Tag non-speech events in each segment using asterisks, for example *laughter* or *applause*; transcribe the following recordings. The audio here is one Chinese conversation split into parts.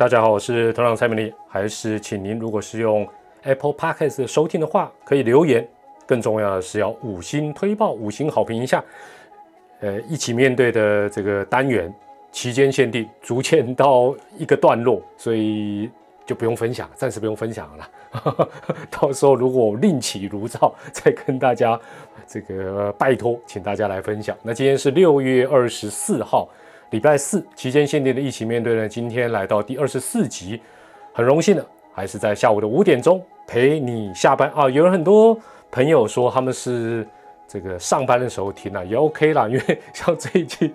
大家好，我是团长蔡明丽，还是请您如果是用 Apple Podcast 收听的话，可以留言，更重要的是要五星推报、五星好评一下。呃，一起面对的这个单元期间限定，逐渐到一个段落，所以就不用分享，暂时不用分享了。*laughs* 到时候如果另起炉灶，再跟大家这个拜托，请大家来分享。那今天是六月二十四号。礼拜四期间限定的一起面对呢，今天来到第二十四集，很荣幸的还是在下午的五点钟陪你下班啊。有很多朋友说他们是这个上班的时候听啊，也 OK 啦，因为 *laughs* 像这一季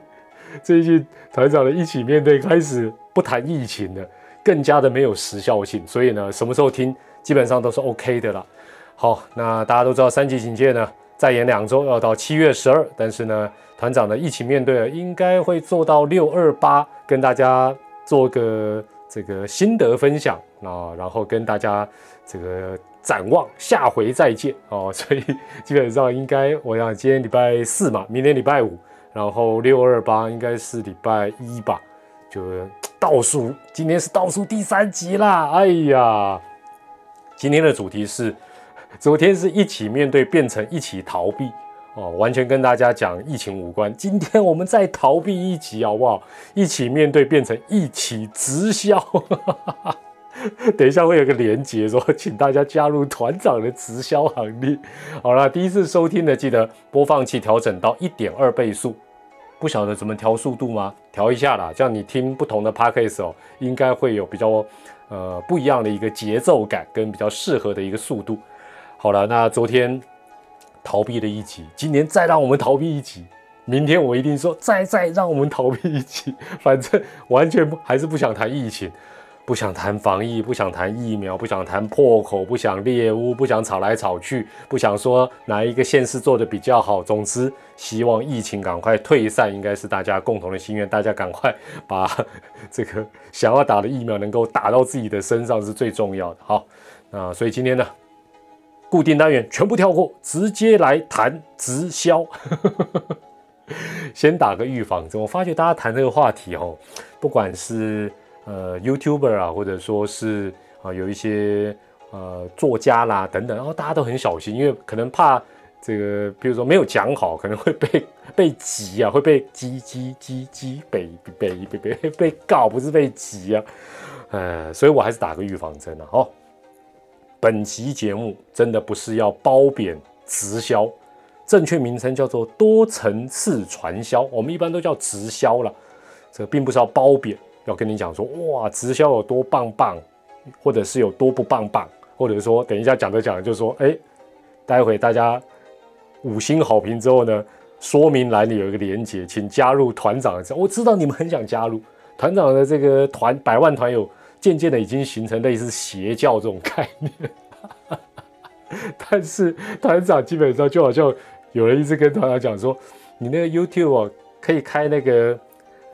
这一季团长的一起面对开始不谈疫情了，更加的没有时效性，所以呢，什么时候听基本上都是 OK 的啦。好，那大家都知道三级警戒呢。再延两周，要到七月十二。但是呢，团长呢一起面对了，应该会做到六二八，跟大家做个这个心得分享啊，然后跟大家这个展望下回再见哦。*laughs* 所以基本上应该，我想今天礼拜四嘛，明天礼拜五，然后六二八应该是礼拜一吧，就倒数，今天是倒数第三集啦。哎呀，今天的主题是。昨天是一起面对，变成一起逃避哦，完全跟大家讲疫情无关。今天我们再逃避一集，好不好？一起面对，变成一起直销。*laughs* 等一下会有个连接，说请大家加入团长的直销行列。好了，第一次收听的记得播放器调整到一点二倍速。不晓得怎么调速度吗？调一下啦，这样你听不同的 podcast 哦，应该会有比较呃不一样的一个节奏感，跟比较适合的一个速度。好了，那昨天逃避了一集，今年再让我们逃避一集，明天我一定说再再让我们逃避一集，*laughs* 反正完全不还是不想谈疫情，不想谈防疫，不想谈疫苗，不想谈破口，不想猎污，不想吵来吵去，不想说哪一个县市做的比较好。总之，希望疫情赶快退散，应该是大家共同的心愿。大家赶快把这个想要打的疫苗能够打到自己的身上是最重要的。好，那所以今天呢？固定单元全部跳过，直接来谈直销。*laughs* 先打个预防针，我发觉大家谈这个话题哦，不管是呃 YouTuber 啊，或者说是啊有一些呃作家啦等等，然后大家都很小心，因为可能怕这个，比如说没有讲好，可能会 *laughs* 被被挤啊，会被挤挤挤挤被被被被被告，不是被挤啊，呃，所以我还是打个预防针啊，哦。本集节目真的不是要褒贬直销，正确名称叫做多层次传销。我们一般都叫直销了，这个并不是要褒贬，要跟你讲说哇，直销有多棒棒，或者是有多不棒棒，或者说等一下讲着讲着就说，哎，待会大家五星好评之后呢，说明栏里有一个连接，请加入团长的。我知道你们很想加入团长的这个团，百万团友。渐渐的已经形成类似邪教这种概念，*laughs* 但是团长基本上就好像有人一直跟团长讲说，你那个 YouTube 可以开那个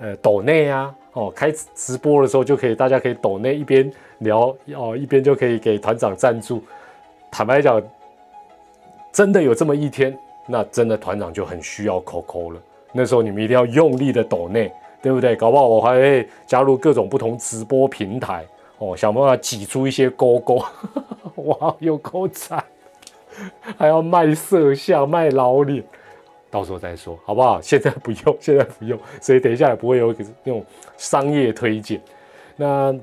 呃抖内啊，哦，开直播的时候就可以，大家可以抖内一边聊哦，一边就可以给团长赞助。坦白讲，真的有这么一天，那真的团长就很需要 COCO 了。那时候你们一定要用力的抖内。对不对？搞不好我还会加入各种不同直播平台哦，想办法挤出一些勾勾。*laughs* 哇，有够惨，还要卖色相、卖老脸，到时候再说，好不好？现在不用，现在不用，所以等一下也不会有那种商业推荐。那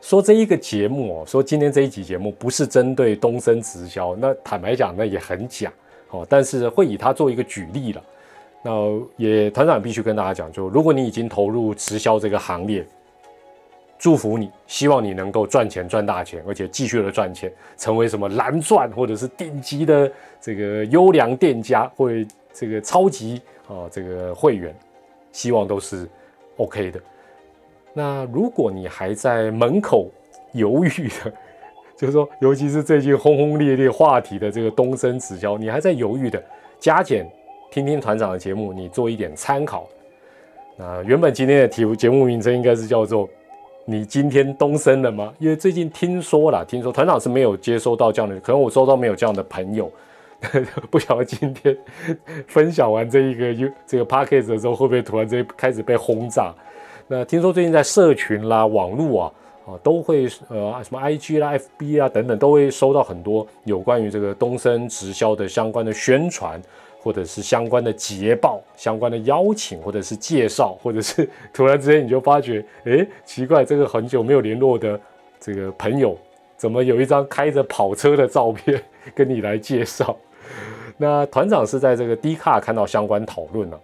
说这一个节目哦，说今天这一集节目不是针对东升直销，那坦白讲，那也很假哦。但是会以它做一个举例了。那也团长必须跟大家讲，就如果你已经投入直销这个行列，祝福你，希望你能够赚钱赚大钱，而且继续的赚钱，成为什么蓝钻或者是顶级的这个优良店家，或这个超级啊这个会员，希望都是 OK 的。那如果你还在门口犹豫的，就是说，尤其是最近轰轰烈烈话题的这个东升直销，你还在犹豫的，加减。听听团长的节目，你做一点参考。那原本今天的题节目名称应该是叫做“你今天东升了吗？”因为最近听说了，听说团长是没有接收到这样的，可能我周遭没有这样的朋友，*laughs* 不晓得今天分享完这一个 U 这个 p a c k a g e 的时候，会不会突然间开始被轰炸？那听说最近在社群啦、网络啊啊都会呃什么 IG 啦、FB 啊等等，都会收到很多有关于这个东升直销的相关的宣传，或者是相关的捷报、相关的邀请，或者是介绍，或者是 *laughs* 突然之间你就发觉，哎，奇怪，这个很久没有联络的这个朋友，怎么有一张开着跑车的照片跟你来介绍？那团长是在这个 D 卡看到相关讨论了。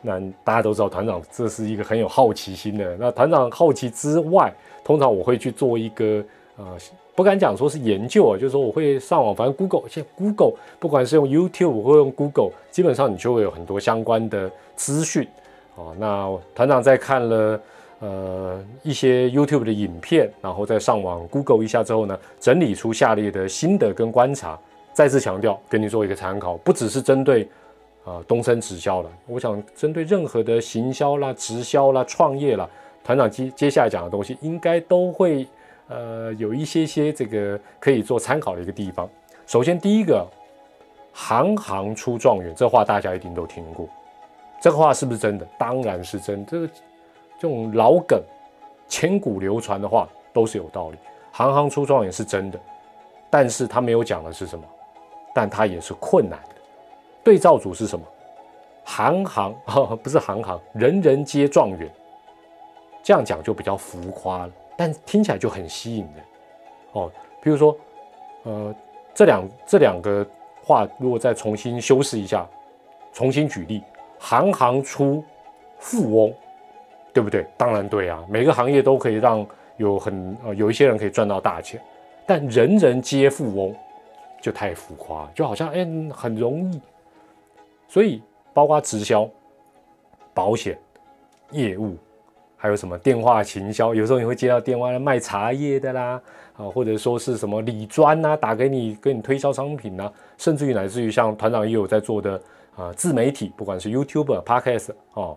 那大家都知道，团长这是一个很有好奇心的。那团长好奇之外，通常我会去做一个呃，不敢讲说是研究啊，就是说我会上网，反正 Google，现 Google 不管是用 YouTube 或用 Google，基本上你就会有很多相关的资讯啊。那团长在看了呃一些 YouTube 的影片，然后再上网 Google 一下之后呢，整理出下列的心得跟观察。再次强调，给你做一个参考，不只是针对。啊，东升直销了。我想针对任何的行销啦、直销啦、创业啦，团长接接下来讲的东西，应该都会呃有一些些这个可以做参考的一个地方。首先第一个，行行出状元，这话大家一定都听过。这个话是不是真的？当然是真。这个这种老梗、千古流传的话都是有道理。行行出状元是真的，但是他没有讲的是什么？但他也是困难的。对照组是什么？行行 *laughs* 不是行行，人人皆状元。这样讲就比较浮夸了，但听起来就很吸引人哦。比如说，呃，这两这两个话，如果再重新修饰一下，重新举例，行行出富翁，对不对？当然对啊，每个行业都可以让有很有一些人可以赚到大钱，但人人皆富翁就太浮夸，就好像哎很容易。所以，包括直销、保险业务，还有什么电话行销，有时候你会接到电话来卖茶叶的啦，啊，或者说是什么理专呐，打给你给你推销商品呐，甚至于乃至于像团长也有在做的啊，自媒体，不管是 YouTube、Podcast 哦，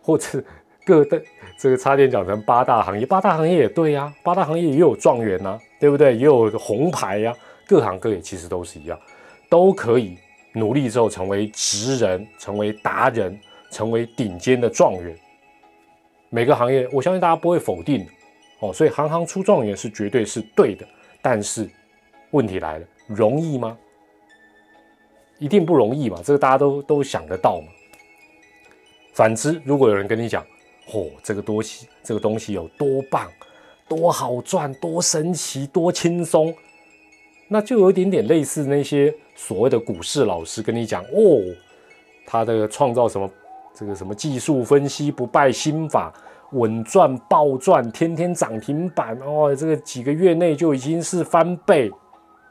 或者各的这个差点讲成八大行业，八大行业也对呀，八大行业也有状元呐，对不对？也有红牌呀，各行各业其实都是一样，都可以。努力之后成为职人，成为达人，成为顶尖的状元。每个行业，我相信大家不会否定哦。所以行行出状元是绝对是对的。但是问题来了，容易吗？一定不容易嘛，这个大家都都想得到嘛。反之，如果有人跟你讲，嚯，这个东西，这个东西有多棒，多好赚，多神奇，多轻松。那就有一点点类似那些所谓的股市老师跟你讲哦，他的创造什么这个什么技术分析不败心法，稳赚暴赚，天天涨停板哦，这个几个月内就已经是翻倍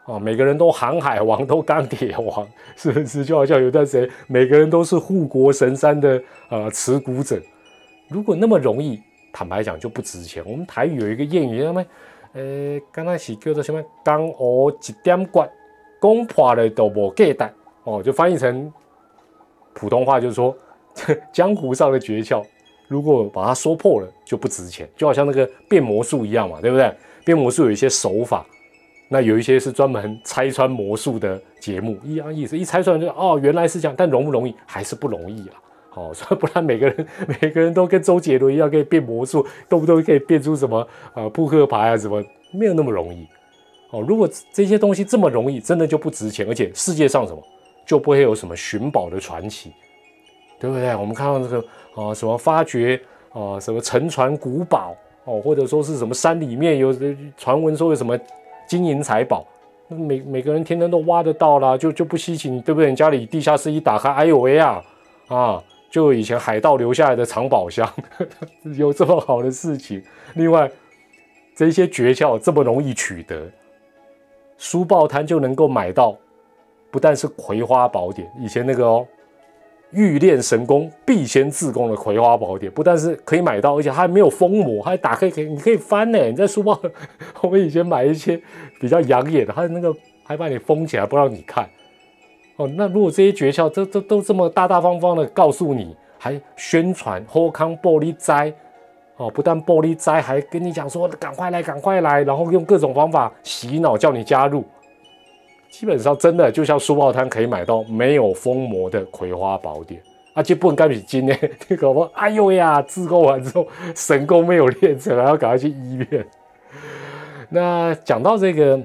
哦，每个人都航海王，都钢铁王，是不是？就好像有段时间每个人都是护国神山的呃持股者，如果那么容易，坦白讲就不值钱。我们台语有一个谚语，叫什么？呃，刚开始叫做什么？江河一点关，攻破了都无价值哦，就翻译成普通话就是说，*laughs* 江湖上的诀窍，如果把它说破了，就不值钱。就好像那个变魔术一样嘛，对不对？变魔术有一些手法，那有一些是专门拆穿魔术的节目，一样意思。一拆穿就哦，原来是这样，但容不容易？还是不容易啊。哦，*laughs* 所以不然每个人每个人都跟周杰伦一样可以变魔术，动不动可以变出什么啊扑克牌啊什么，没有那么容易。哦，如果这些东西这么容易，真的就不值钱，而且世界上什么就不会有什么寻宝的传奇，对不对？我们看到这个啊什么发掘啊什么沉船古堡哦，或者说是什么山里面有传闻说有什么金银财宝，每每个人天天都挖得到啦，就就不稀奇，对不对？你家里地下室一打开，哎呦喂啊啊！就以前海盗留下来的藏宝箱，*laughs* 有这么好的事情。另外，这些诀窍这么容易取得，书报摊就能够买到。不但是葵花宝典，以前那个哦，欲练神功必先自宫的葵花宝典，不但是可以买到，而且还没有封膜，还打开可以，你可以翻呢。你在书包，*laughs* 我们以前买一些比较养眼的，它那个还把你封起来，不让你看。哦，那如果这些诀窍都都都这么大大方方的告诉你，还宣传喝康玻璃斋，哦，不但玻璃斋，还跟你讲说赶快来，赶快来，然后用各种方法洗脑叫你加入，基本上真的就像书报摊可以买到没有封膜的葵花宝典，啊，就不能干比今天那个我，哎呦呀，自购完之后神功没有练成，还要赶快去医院。那讲到这个，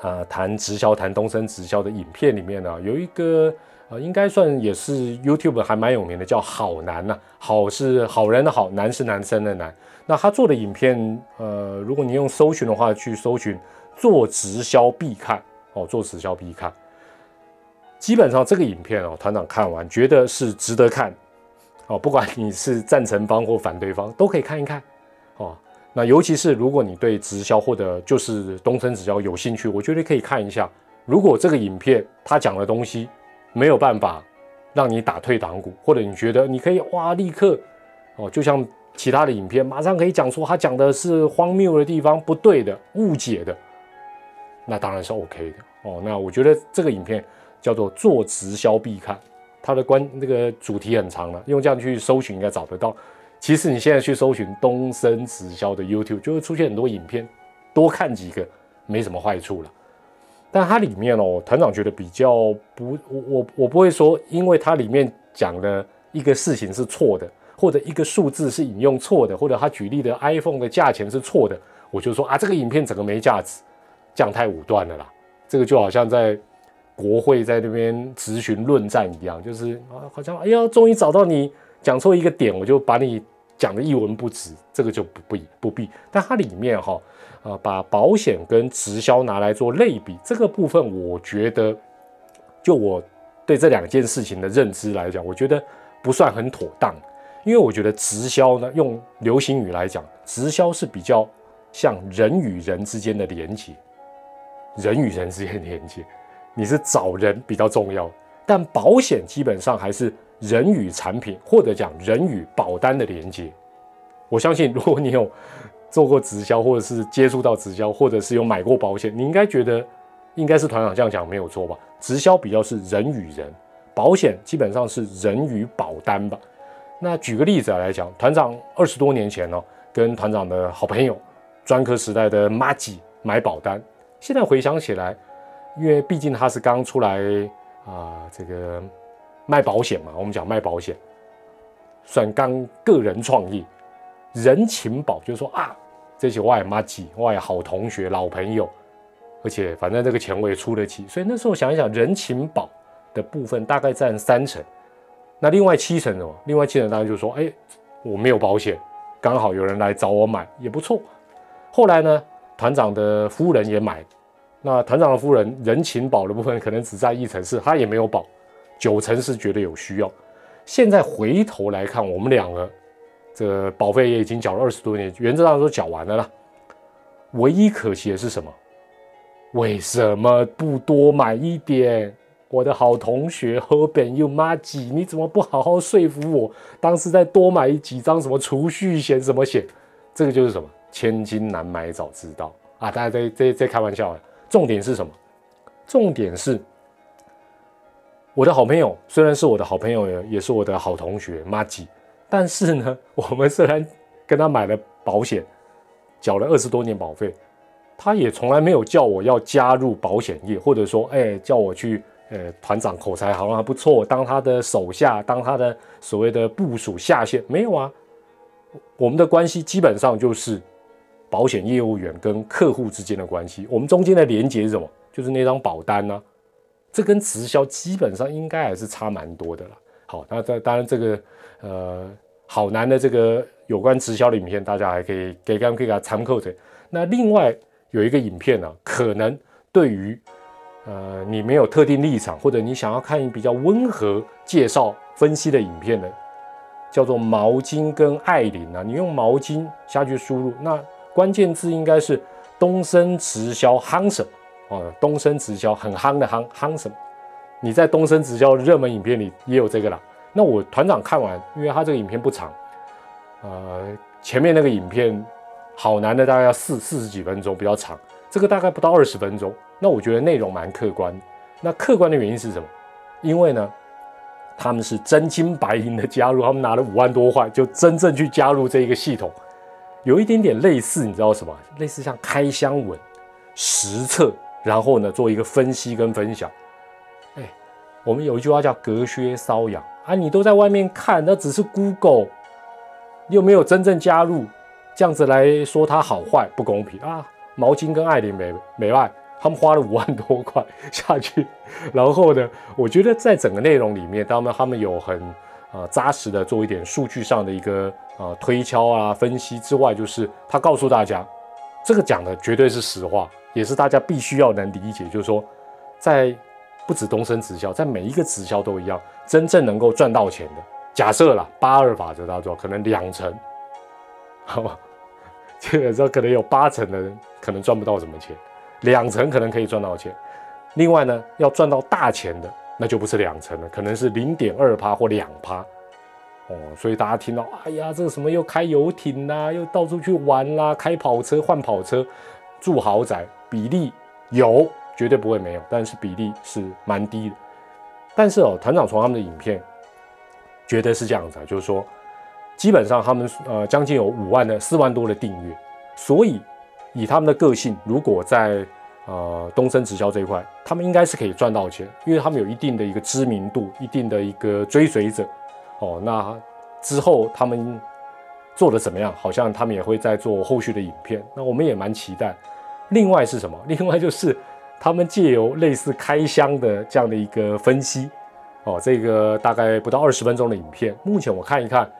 啊，谈直销，谈东升直销的影片里面呢，有一个呃，应该算也是 YouTube 还蛮有名的，叫好男呐，好是好人的好，男是男生的男。那他做的影片，呃，如果你用搜寻的话，去搜寻做直销必看哦，做直销必看。基本上这个影片哦，团长看完觉得是值得看哦，不管你是赞成方或反对方，都可以看一看哦。那尤其是如果你对直销或者就是东升直销有兴趣，我觉得可以看一下。如果这个影片他讲的东西没有办法让你打退堂鼓，或者你觉得你可以哇立刻哦，就像其他的影片，马上可以讲出他讲的是荒谬的地方、不对的、误解的，那当然是 OK 的哦。那我觉得这个影片。叫做做直销必看，它的关那个主题很长了，用这样去搜寻应该找得到。其实你现在去搜寻东升直销的 YouTube，就会出现很多影片，多看几个没什么坏处了。但它里面哦，团长觉得比较不，我我我不会说，因为它里面讲的一个事情是错的，或者一个数字是引用错的，或者他举例的 iPhone 的价钱是错的，我就说啊，这个影片整个没价值，这样太武断了啦。这个就好像在。国会在那边咨询论战一样，就是啊，好像哎呀，终于找到你讲错一个点，我就把你讲的一文不值，这个就不不不必。但它里面哈，啊，把保险跟直销拿来做类比，这个部分我觉得，就我对这两件事情的认知来讲，我觉得不算很妥当，因为我觉得直销呢，用流行语来讲，直销是比较像人与人之间的连接，人与人之间的连接。你是找人比较重要，但保险基本上还是人与产品，或者讲人与保单的连接。我相信，如果你有做过直销，或者是接触到直销，或者是有买过保险，你应该觉得应该是团长这样讲没有错吧？直销比较是人与人，保险基本上是人与保单吧。那举个例子来讲，团长二十多年前呢，跟团长的好朋友专科时代的 m a g i 买保单，现在回想起来。因为毕竟他是刚出来啊，这个卖保险嘛，我们讲卖保险，算刚个人创业，人情保就是说啊，这些我也妈几，我也好同学、老朋友，而且反正这个钱我也出得起，所以那时候想一想，人情保的部分大概占三成，那另外七成哦？另外七成当然就说，哎，我没有保险，刚好有人来找我买也不错。后来呢，团长的夫人也买。那团长的夫人人情保的部分可能只占一成，是他也没有保，九成是觉得有需要。现在回头来看，我们两个这保费也已经缴了二十多年，原则上都缴完了啦。唯一可惜的是什么？为什么不多买一点？我的好同学河本又妈几，你怎么不好好说服我？当时再多买几张什么储蓄险什么险？这个就是什么？千金难买早知道啊！大家在在在开玩笑。重点是什么？重点是我的好朋友，虽然是我的好朋友，也是我的好同学 m a g 但是呢，*laughs* 我们虽然跟他买了保险，缴了二十多年保费，他也从来没有叫我要加入保险业，或者说，哎，叫我去，呃，团长口才好像还不错，当他的手下，当他的所谓的部署下线，没有啊。我们的关系基本上就是。保险业务员跟客户之间的关系，我们中间的连接是什么？就是那张保单呢？这跟直销基本上应该还是差蛮多的了。好，那这当然这个呃好难的这个有关直销的影片，大家还可以给刚可以给他参考的。那另外有一个影片呢，可能对于呃你没有特定立场，或者你想要看比较温和介绍分析的影片的，叫做毛巾跟艾琳啊，你用毛巾下去输入那。关键字应该是东升直销夯什哦，东升直销很夯的夯夯什么？你在东升直销热门影片里也有这个啦。那我团长看完，因为他这个影片不长，呃，前面那个影片好难的，大概要四四十几分钟，比较长。这个大概不到二十分钟。那我觉得内容蛮客观。那客观的原因是什么？因为呢，他们是真金白银的加入，他们拿了五万多块，就真正去加入这一个系统。有一点点类似，你知道什么？类似像开箱文、实测，然后呢做一个分析跟分享。哎，我们有一句话叫“隔靴搔痒”，啊，你都在外面看，那只是 Google，又没有真正加入，这样子来说它好坏不公平啊。毛巾跟艾琳美美外，他们花了五万多块下去，然后呢，我觉得在整个内容里面，他们他们有很呃扎实的做一点数据上的一个呃推敲啊分析之外，就是他告诉大家，这个讲的绝对是实话，也是大家必须要能理解，就是说在。不止东升直销，在每一个直销都一样，真正能够赚到钱的，假设了八二法则当中，可能两成，好吧，*laughs* 这个时候可能有八成的人可能赚不到什么钱，两成可能可以赚到钱。另外呢，要赚到大钱的，那就不是两成了，可能是零点二趴或两趴。哦，所以大家听到，哎呀，这个什么又开游艇啦，又到处去玩啦，开跑车换跑车，住豪宅，比例有。绝对不会没有，但是比例是蛮低的。但是哦，团长从他们的影片，觉得是这样子啊，就是说，基本上他们呃将近有五万的四万多的订阅，所以以他们的个性，如果在呃东升直销这一块，他们应该是可以赚到钱，因为他们有一定的一个知名度，一定的一个追随者。哦，那之后他们做的怎么样？好像他们也会在做后续的影片，那我们也蛮期待。另外是什么？另外就是。他们借由类似开箱的这样的一个分析，哦，这个大概不到二十分钟的影片，目前我看一看，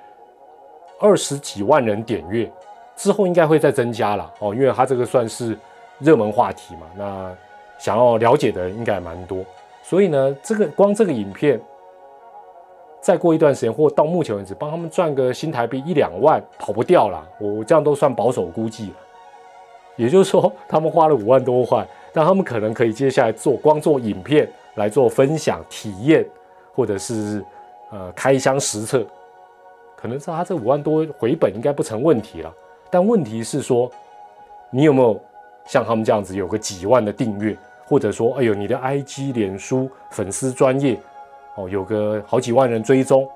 二十几万人点阅，之后应该会再增加了哦，因为它这个算是热门话题嘛，那想要了解的应该蛮多，所以呢，这个光这个影片，再过一段时间或到目前为止，帮他们赚个新台币一两万跑不掉了，我这样都算保守估计了，也就是说，他们花了五万多块。但他们可能可以接下来做光做影片来做分享体验，或者是呃开箱实测，可能是他这五万多回本应该不成问题了。但问题是说，你有没有像他们这样子有个几万的订阅，或者说哎呦你的 IG 脸书粉丝专业哦有个好几万人追踪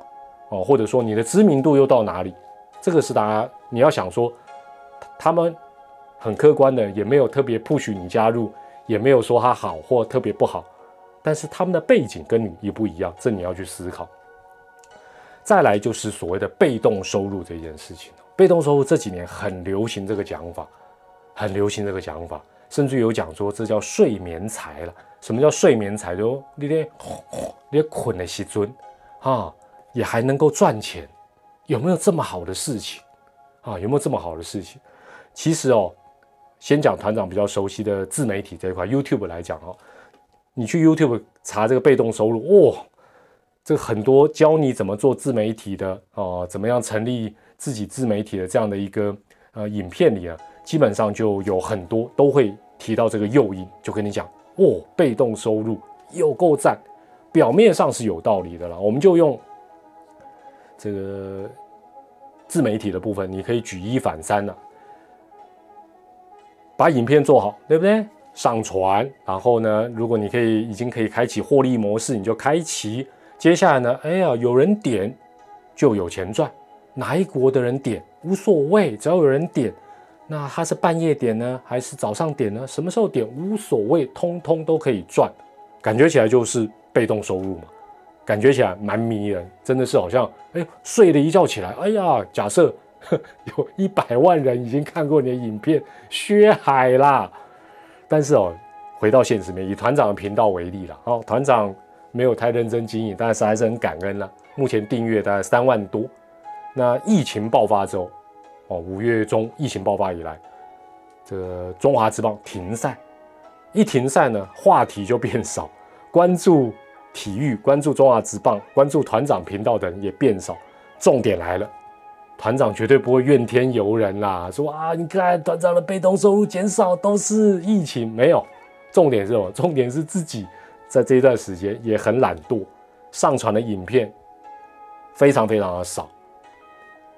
哦，或者说你的知名度又到哪里？这个是大家你要想说，他们很客观的也没有特别 push 你加入。也没有说他好或特别不好，但是他们的背景跟你也不一样，这你要去思考。再来就是所谓的被动收入这件事情，被动收入这几年很流行这个讲法，很流行这个讲法，甚至有讲说这叫睡眠财了。什么叫睡眠财？就你连你得捆的西尊啊，也还能够赚钱，有没有这么好的事情啊？有没有这么好的事情？其实哦。先讲团长比较熟悉的自媒体这一块，YouTube 来讲哦，你去 YouTube 查这个被动收入，哇，这很多教你怎么做自媒体的哦，怎么样成立自己自媒体的这样的一个呃影片里啊，基本上就有很多都会提到这个诱因，就跟你讲，哦，被动收入有够赞，表面上是有道理的啦，我们就用这个自媒体的部分，你可以举一反三了。把影片做好，对不对？上传，然后呢，如果你可以已经可以开启获利模式，你就开启。接下来呢，哎呀，有人点就有钱赚，哪一国的人点无所谓，只要有人点，那他是半夜点呢，还是早上点呢？什么时候点无所谓，通通都可以赚，感觉起来就是被动收入嘛，感觉起来蛮迷人，真的是好像哎，睡了一觉起来，哎呀，假设。有一百万人已经看过你的影片，薛海啦。但是哦，回到现实面，以团长的频道为例了，哦，团长没有太认真经营，但是还是很感恩了。目前订阅大概三万多。那疫情爆发之后，哦，五月中疫情爆发以来，这中华之棒停赛，一停赛呢，话题就变少，关注体育、关注中华之棒、关注团长频道的人也变少。重点来了。团长绝对不会怨天尤人啦，说啊，你看团长的被动收入减少都是疫情，没有。重点是什么？重点是自己在这一段时间也很懒惰，上传的影片非常非常的少。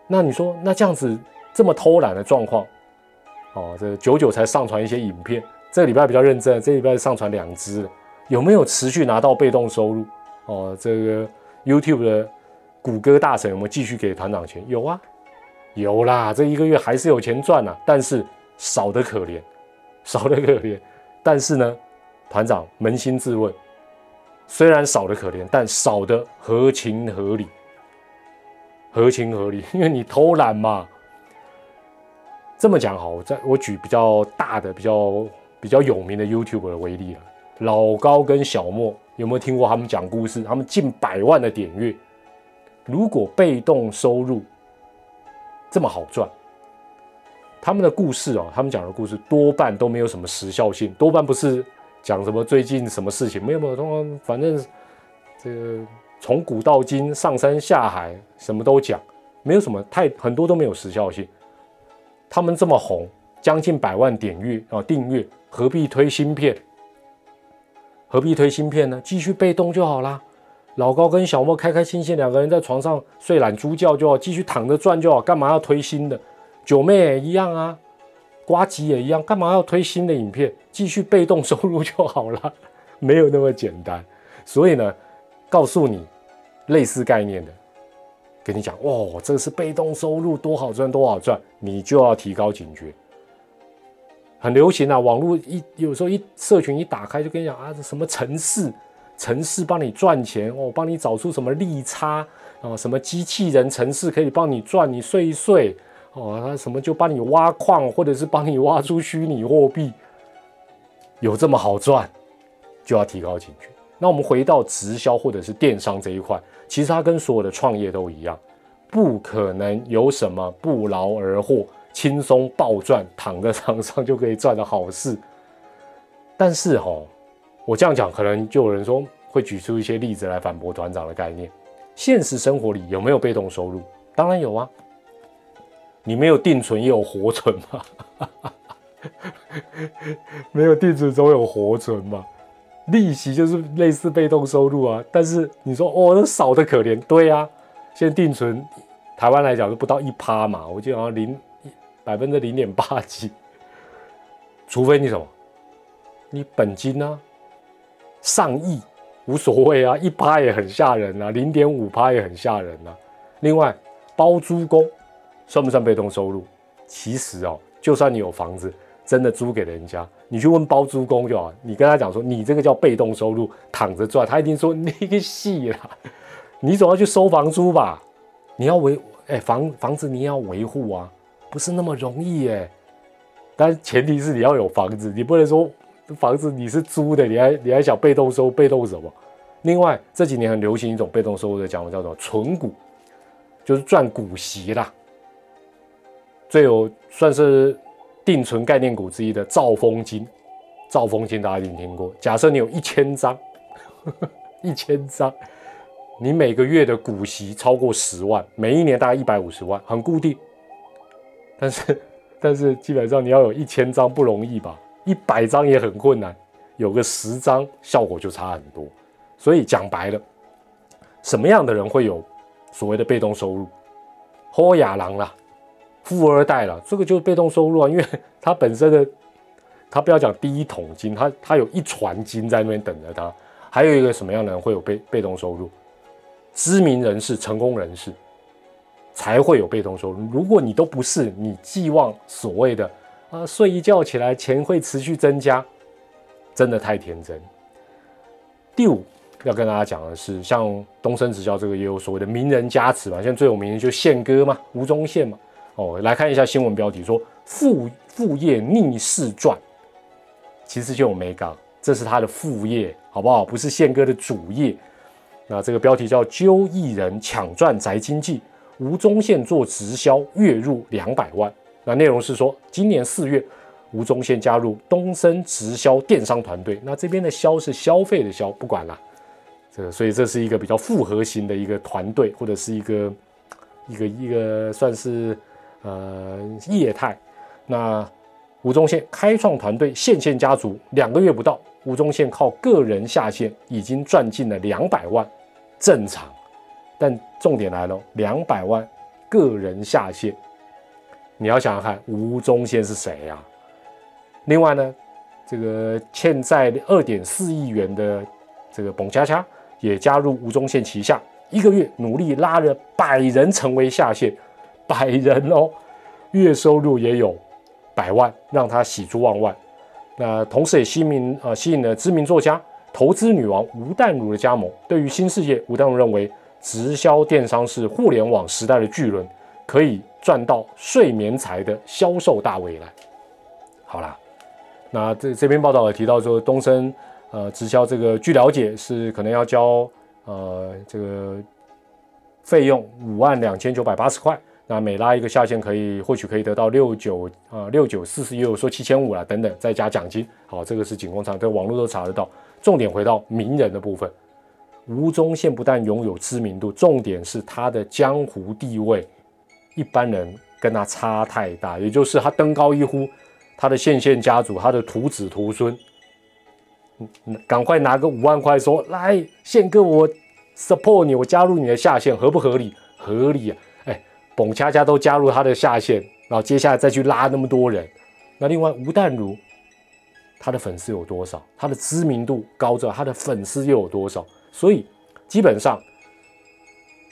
那你说，那这样子这么偷懒的状况，哦，这久久才上传一些影片，这个礼拜比较认真，这礼拜上传两支了，有没有持续拿到被动收入？哦，这个 YouTube 的谷歌大神有没有继续给团长钱？有啊。有啦，这一个月还是有钱赚呐，但是少得可怜，少得可怜。但是呢，团长扪心自问，虽然少的可怜，但少的合情合理，合情合理，因为你偷懒嘛。这么讲好，我在我举比较大的、比较比较有名的 YouTuber 为例了，老高跟小莫，有没有听过他们讲故事？他们近百万的点阅，如果被动收入这么好赚，他们的故事哦，他们讲的故事多半都没有什么时效性，多半不是。讲什么最近什么事情？没有没有，通常反正这个从古到今上山下海什么都讲，没有什么太很多都没有时效性。他们这么红，将近百万点阅啊订阅，何必推芯片？何必推芯片呢？继续被动就好啦。老高跟小莫开开心心两个人在床上睡懒猪觉就好，继续躺着赚就好，干嘛要推新的？九妹也一样啊。瓜吉也一样，干嘛要推新的影片？继续被动收入就好了，*laughs* 没有那么简单。所以呢，告诉你类似概念的，跟你讲哦，这个是被动收入，多好赚，多好赚，你就要提高警觉。很流行啊，网络一有时候一社群一打开，就跟你讲啊，什么城市，城市帮你赚钱哦，帮你找出什么利差啊，什么机器人城市可以帮你赚，你睡一睡。哦，他什么就帮你挖矿，或者是帮你挖出虚拟货币，有这么好赚，就要提高警觉。那我们回到直销或者是电商这一块，其实它跟所有的创业都一样，不可能有什么不劳而获、轻松暴赚、躺在床上就可以赚的好事。但是哈，我这样讲，可能就有人说会举出一些例子来反驳团长的概念。现实生活里有没有被动收入？当然有啊。你没有定存也有活存嘛？*laughs* 没有定存总有活存嘛？利息就是类似被动收入啊。但是你说哦，那少的可怜。对啊，现在定存台湾来讲都不到一趴嘛，我记得好像零百分之零点八几。除非你什么，你本金呢上亿无所谓啊，一趴也很吓人啊，零点五趴也很吓人啊。另外包租公。算不算被动收入？其实哦，就算你有房子，真的租给人家，你去问包租公就好。你跟他讲说，你这个叫被动收入，躺着赚，他一定说你个戏啦。*laughs* 你总要去收房租吧？你要维哎房房子你要维护啊，不是那么容易哎。但前提是你要有房子，你不能说房子你是租的，你还你还想被动收被动什么？另外这几年很流行一种被动收入的讲法，叫做存股，就是赚股息啦。最有算是定存概念股之一的兆丰金，兆丰金大家一定听过。假设你有一千张，*laughs* 一千张，你每个月的股息超过十万，每一年大概一百五十万，很固定。但是，但是基本上你要有一千张不容易吧？一百张也很困难，有个十张效果就差很多。所以讲白了，什么样的人会有所谓的被动收入？豁亚郎啦。富二代了，这个就是被动收入啊，因为他本身的，他不要讲第一桶金，他他有一船金在那边等着他。还有一个什么样的人会有被被动收入？知名人士、成功人士才会有被动收入。如果你都不是，你寄望所谓的啊睡一觉起来钱会持续增加，真的太天真。第五要跟大家讲的是，像东升直销这个也有所谓的名人加持嘛，现在最有名的就宪哥嘛，吴宗宪嘛。哦，来看一下新闻标题，说副副业逆势赚，其实就有美港，这是他的副业，好不好？不是宪哥的主业。那这个标题叫“揪艺人抢赚宅经济”，吴宗宪做直销月入两百万。那内容是说，今年四月，吴宗宪加入东森直销电商团队。那这边的“销”是消费的“销”，不管了。这个，所以这是一个比较复合型的一个团队，或者是一个一个一个算是。呃，业态，那吴宗宪开创团队线线家族两个月不到，吴宗宪靠个人下线已经赚进了两百万，正常。但重点来了，两百万个人下线，你要想想看，吴宗宪是谁呀？另外呢，这个欠债二点四亿元的这个彭佳佳也加入吴宗宪旗下，一个月努力拉了百人成为下线。百人哦，月收入也有百万，让他喜出望外。那同时也吸引呃吸引了知名作家投资女王吴淡如的加盟，对于新世界，吴淡如认为直销电商是互联网时代的巨轮，可以赚到睡眠财的销售大未来。好啦，那这这篇报道也提到说，东升呃直销这个，据了解是可能要交呃这个费用五万两千九百八十块。那每拉一个下线，可以或许可以得到六九啊六九四十，也有说七千五了等等，再加奖金。好，这个是锦工厂，在网络都查得到。重点回到名人的部分，吴宗宪不但拥有知名度，重点是他的江湖地位，一般人跟他差太大。也就是他登高一呼，他的县县家族，他的徒子徒孙，赶快拿个五万块，说来宪哥，我 support 你，我加入你的下线，合不合理？合理啊！董恰恰都加入他的下线，然后接下来再去拉那么多人。那另外吴淡如，他的粉丝有多少？他的知名度高着，他的粉丝又有多少？所以基本上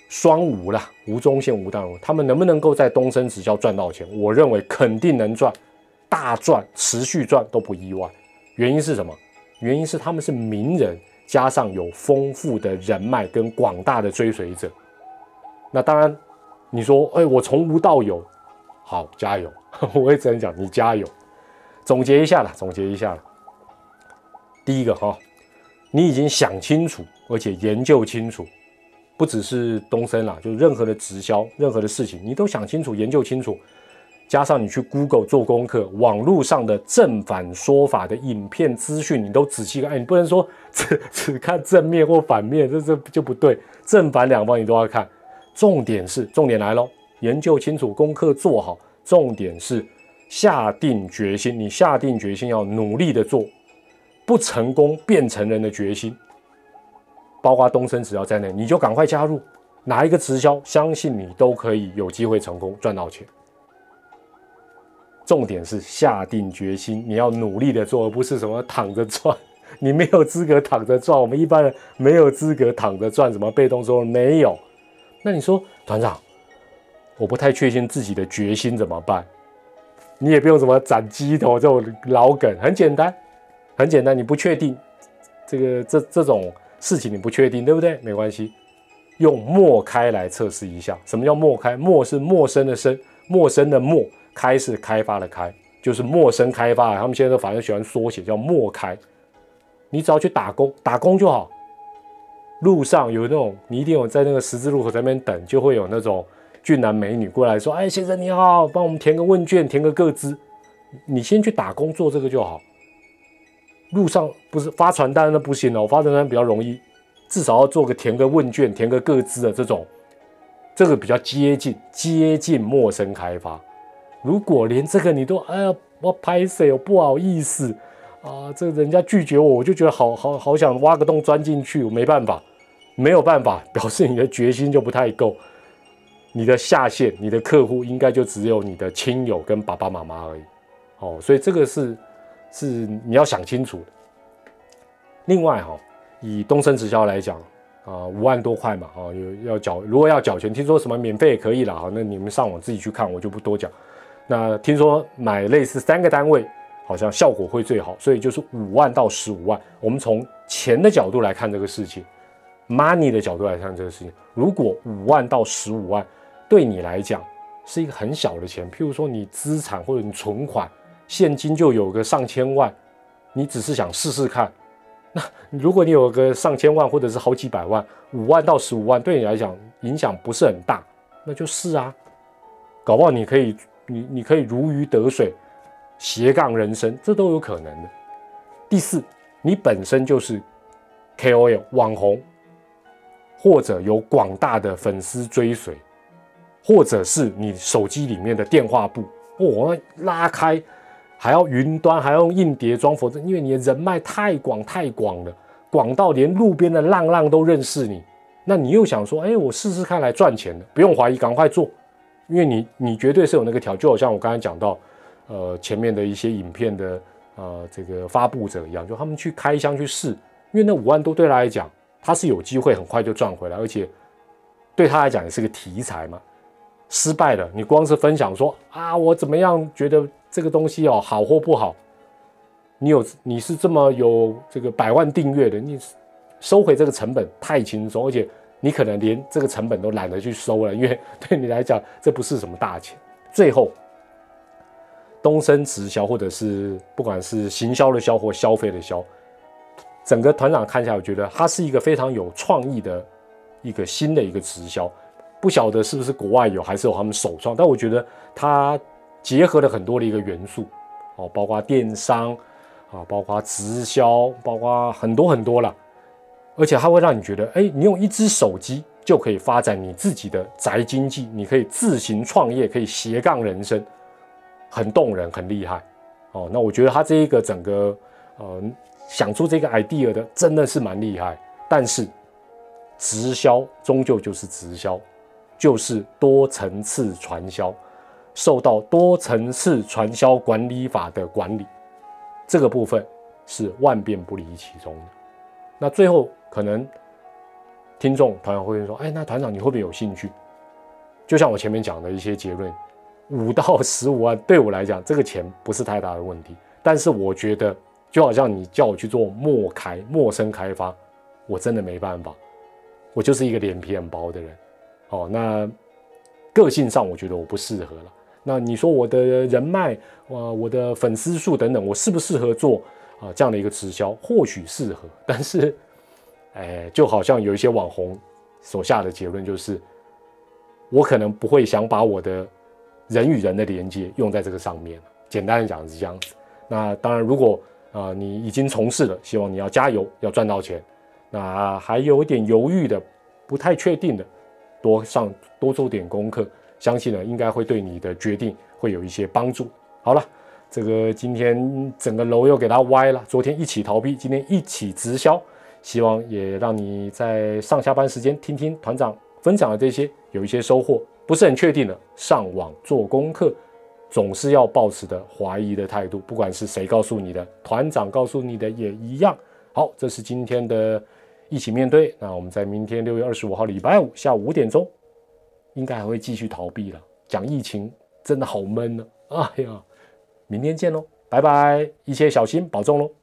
双吴啦，吴宗宪、吴淡如，他们能不能够在东升直销赚到钱？我认为肯定能赚，大赚，持续赚都不意外。原因是什么？原因是他们是名人，加上有丰富的人脉跟广大的追随者。那当然。你说，哎，我从无到有，好，加油！*laughs* 我也只能讲，你加油。总结一下了，总结一下了。第一个哈，你已经想清楚，而且研究清楚，不只是东升啦，就任何的直销，任何的事情，你都想清楚、研究清楚。加上你去 Google 做功课，网络上的正反说法的影片资讯，你都仔细看。哎，你不能说只只看正面或反面，这这就不对。正反两方你都要看。重点是，重点来喽，研究清楚，功课做好。重点是下定决心，你下定决心要努力的做，不成功变成人的决心。包括东升直销在内，你就赶快加入哪一个直销，相信你都可以有机会成功赚到钱。重点是下定决心，你要努力的做，而不是什么躺着赚。你没有资格躺着赚，我们一般人没有资格躺着赚，什么被动收入没有。那你说团长，我不太确信自己的决心怎么办？你也不用什么斩鸡头这种老梗，很简单，很简单。你不确定这个这这种事情，你不确定对不对？没关系，用默开来测试一下。什么叫默开？默是陌生的生，陌生的陌，开是开发的开，就是陌生开发。他们现在都反正喜欢缩写，叫默开。你只要去打工，打工就好。路上有那种，你一定有在那个十字路口在那边等，就会有那种俊男美女过来说：“哎，先生你好，帮我们填个问卷，填个个资。”你先去打工做这个就好。路上不是发传单那不行哦，发传单比较容易，至少要做个填个问卷，填个个资的这种，这个比较接近接近陌生开发。如果连这个你都哎呀，我拍谁，我不好意思啊，这人家拒绝我，我就觉得好好好想挖个洞钻进去，我没办法。没有办法表示你的决心就不太够，你的下线、你的客户应该就只有你的亲友跟爸爸妈妈而已。哦，所以这个是是你要想清楚的。另外哈，以东升直销来讲啊，五万多块嘛，哦，有要缴，如果要缴钱，听说什么免费也可以了哈，那你们上网自己去看，我就不多讲。那听说买类似三个单位，好像效果会最好，所以就是五万到十五万。我们从钱的角度来看这个事情。Money 的角度来看这个事情，如果五万到十五万对你来讲是一个很小的钱，譬如说你资产或者你存款现金就有个上千万，你只是想试试看。那如果你有个上千万或者是好几百万，五万到十五万对你来讲影响不是很大，那就是啊，搞不好你可以你你可以如鱼得水，斜杠人生，这都有可能的。第四，你本身就是 KOL 网红。或者有广大的粉丝追随，或者是你手机里面的电话簿，哦，拉开还要云端，还要用硬碟装，否则因为你的人脉太广太广了，广到连路边的浪浪都认识你。那你又想说，哎，我试试看来赚钱的，不用怀疑，赶快做，因为你你绝对是有那个条，就好像我刚才讲到，呃，前面的一些影片的呃这个发布者一样，就他们去开箱去试，因为那五万多对他来讲。他是有机会很快就赚回来，而且对他来讲也是个题材嘛。失败了，你光是分享说啊，我怎么样觉得这个东西哦好或不好，你有你是这么有这个百万订阅的，你收回这个成本太轻松，而且你可能连这个成本都懒得去收了，因为对你来讲这不是什么大钱。最后，东升直销或者是不管是行销的销或消费的销，整个团长看下来，我觉得它是一个非常有创意的一个新的一个直销，不晓得是不是国外有还是有他们首创，但我觉得它结合了很多的一个元素哦，包括电商啊，包括直销，包括很多很多了，而且它会让你觉得，哎，你用一只手机。就可以发展你自己的宅经济，你可以自行创业，可以斜杠人生，很动人，很厉害哦。那我觉得他这一个整个呃想出这个 idea 的真的是蛮厉害。但是直销终究就是直销，就是多层次传销，受到多层次传销管理法的管理，这个部分是万变不离其宗的。那最后可能。听众团长会说：“哎，那团长你会不会有兴趣？就像我前面讲的一些结论，五到十五万对我来讲，这个钱不是太大的问题。但是我觉得，就好像你叫我去做陌开、陌生开发，我真的没办法。我就是一个脸皮很薄的人。哦，那个性上我觉得我不适合了。那你说我的人脉、啊，我的粉丝数等等，我适不适合做啊这样的一个直销？或许适合，但是。”哎，就好像有一些网红所下的结论，就是我可能不会想把我的人与人的连接用在这个上面。简单的讲是这样子。那当然，如果啊你已经从事了，希望你要加油，要赚到钱。那还有一点犹豫的，不太确定的，多上多做点功课，相信呢应该会对你的决定会有一些帮助。好了，这个今天整个楼又给它歪了。昨天一起逃避，今天一起直销。希望也让你在上下班时间听听团长分享的这些，有一些收获。不是很确定的，上网做功课，总是要保持的怀疑的态度。不管是谁告诉你的，团长告诉你的也一样。好，这是今天的一起面对。那我们在明天六月二十五号礼拜五下午五点钟，应该还会继续逃避了。讲疫情真的好闷呢。哎呀，明天见喽，拜拜，一切小心保重喽。